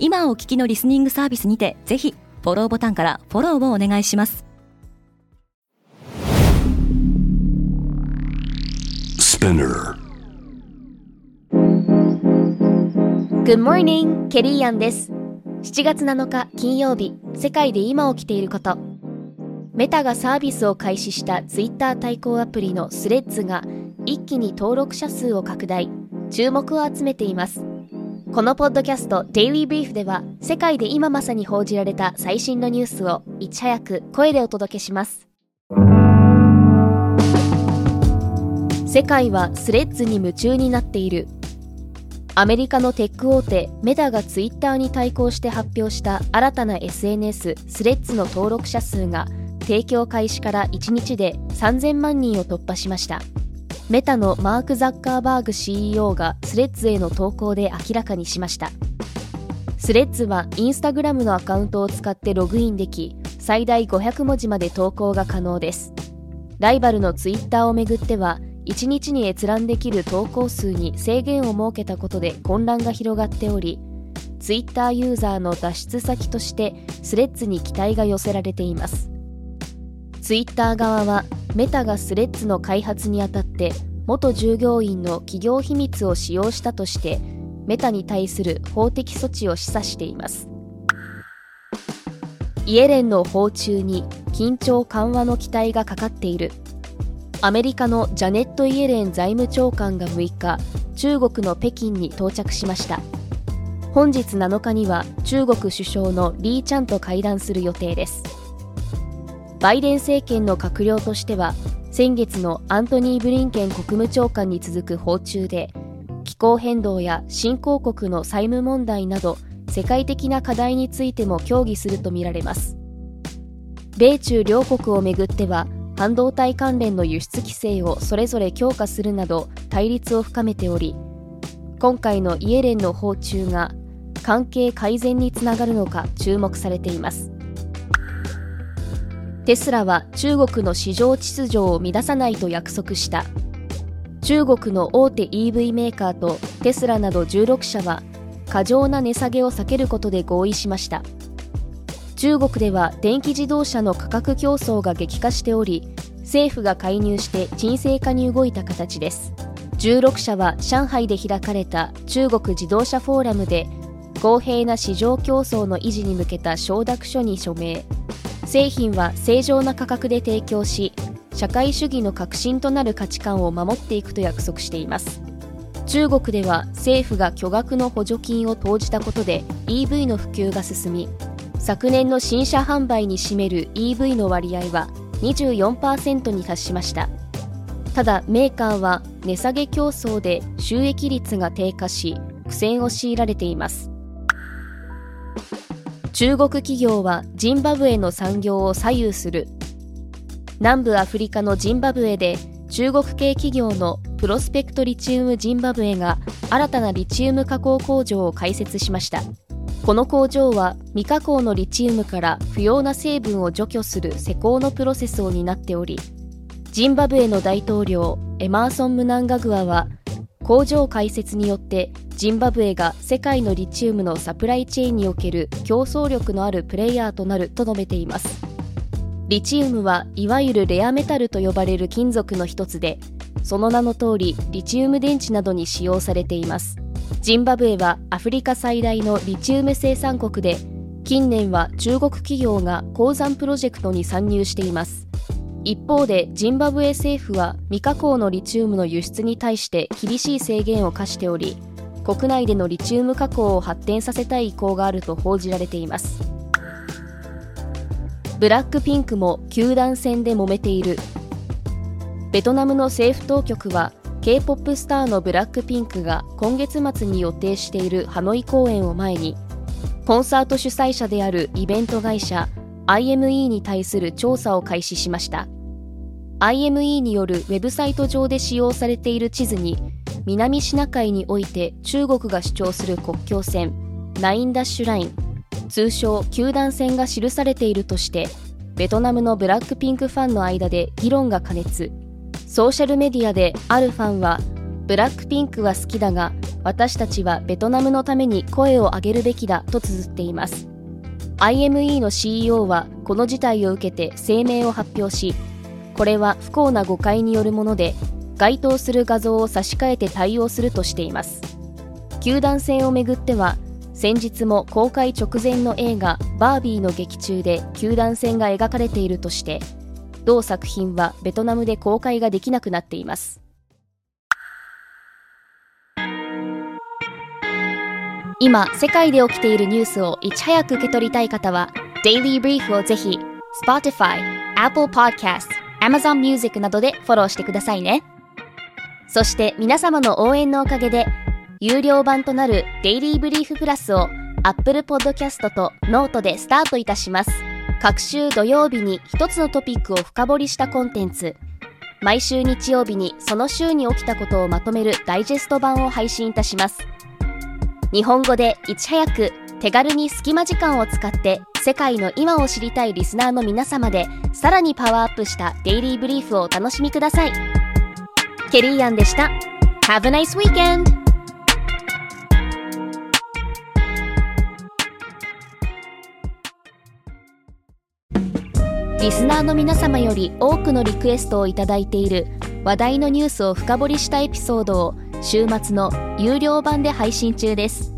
今お聞きのリスニングサービスにてぜひフォローボタンからフォローをお願いします。Good morning, ケリーアンです。7月7日金曜日世界で今起きていること。メタがサービスを開始したツイッター対抗アプリのスレッズが一気に登録者数を拡大。注目を集めていますこのポッドキャスト「デイリー・ブリーフ」では世界で今まさに報じられた最新のニュースをいち早く声でお届けします。世界はスレッズに夢中になっている。アメリカのテック大手メタがツイッターに対抗して発表した新たな SNS スレッズの登録者数が提供開始から1日で3000万人を突破しました。メタのマーク・ザッカーバーグ CEO がスレッズへの投稿で明らかにしました。スレッズはインスタグラムのアカウントを使ってログインでき最大500文字まで投稿が可能です。ライバルのツイッターをめぐっては1日に閲覧できる投稿数に制限を設けたことで混乱が広がっておりツイッターユーザーの脱出先としてスレッズに期待が寄せられています。ツイッター側はメタがスレッズの開発にあたって元従業員の企業秘密を使用したとしてメタに対する法的措置を示唆しています。イエレンの訪中に緊張緩和の期待がかかっている。アメリカのジャネット・イエレン財務長官が6日中国の北京に到着しました。本日7日には中国首相のリー・チャンと会談する予定です。バイデン政権の閣僚としては先月のアントニー・ブリンケン国務長官に続く訪中で気候変動や新興国の債務問題など世界的な課題についても協議するとみられます。米中両国をめぐっては半導体関連の輸出規制をそれぞれ強化するなど対立を深めており今回のイエレンの訪中が関係改善につながるのか注目されています。テスラは中国の市場秩序を乱さないと約束した。中国の大手 EV メーカーとテスラなど16社は過剰な値下げを避けることで合意しました。中国では電気自動車の価格競争が激化しており政府が介入して沈静化に動いた形です。16社は上海で開かれた中国自動車フォーラムで公平な市場競争の維持に向けた承諾書に署名。製品は正常な価格で提供し社会主義の核心となる価値観を守っていくと約束しています。中国では政府が巨額の補助金を投じたことで EV の普及が進み昨年の新車販売に占める EV の割合は24%に達しました。ただメーカーは値下げ競争で収益率が低下し苦戦を強いられています。中国企業はジンバブエの産業を左右する。南部アフリカのジンバブエで中国系企業のプロスペクトリチウムジンバブエが新たなリチウム加工工場を開設しました。この工場は未加工のリチウムから不要な成分を除去する施工のプロセスを担っておりジンバブエの大統領エマーソン・ムナンガグアは工場開設によってジンバブエが世界のリチウムのサプライチェーンにおける競争力のあるプレイヤーとなると述べています。リチウムはいわゆるレアメタルと呼ばれる金属の一つでその名の通りリチウム電池などに使用されています。ジンバブエはアフリカ最大のリチウム生産国で近年は中国企業が鉱山プロジェクトに参入しています。一方でジンバブエ政府は未加工のリチウムの輸出に対して厳しい制限を課しており国内でのリチウム加工を発展させたい意向があると報じられています。ブラックピンクも球団戦で揉めている。ベトナムの政府当局は K-POP スターのブラックピンクが今月末に予定しているハノイ公演を前にコンサート主催者であるイベント会社 IME に対する調査を開始しました。IME によるウェブサイト上で使用されている地図に南シナ海において中国が主張する国境線ナインダッシュライン通称九段線が記されているとしてベトナムのブラックピンクファンの間で議論が過熱。ソーシャルメディアであるファンはブラックピンクは好きだが私たちはベトナムのために声を上げるべきだと綴っています。IME の CEO はこの事態を受けて声明を発表しこれは不幸な誤解によるもので該当する画像を差し替えて対応するとしています。球団戦をめぐっては先日も公開直前の映画「バービー」の劇中で球団戦が描かれているとして同作品はベトナムで公開ができなくなっています。今世界で起きているニュースをいち早く受け取りたい方は Daily Brief をぜひ Spotify、Apple Podcast、Amazon Music などでフォローしてくださいね。そして皆様の応援のおかげで有料版となる Daily Brief プラスを Apple Podcast と Note でスタートいたします。各週土曜日に一つのトピックを深掘りしたコンテンツ。毎週日曜日にその週に起きたことをまとめるダイジェスト版を配信いたします。日本語でいち早く手軽に隙間時間を使って世界の今を知りたいリスナーの皆様でさらにパワーアップしたデイリーブリーフをお楽しみください。ケリーアンでした。Have a nice weekend! リスナーの皆様より多くのリクエストをいただいている話題のニュースを深掘りしたエピソードを週末の有料版で配信中です。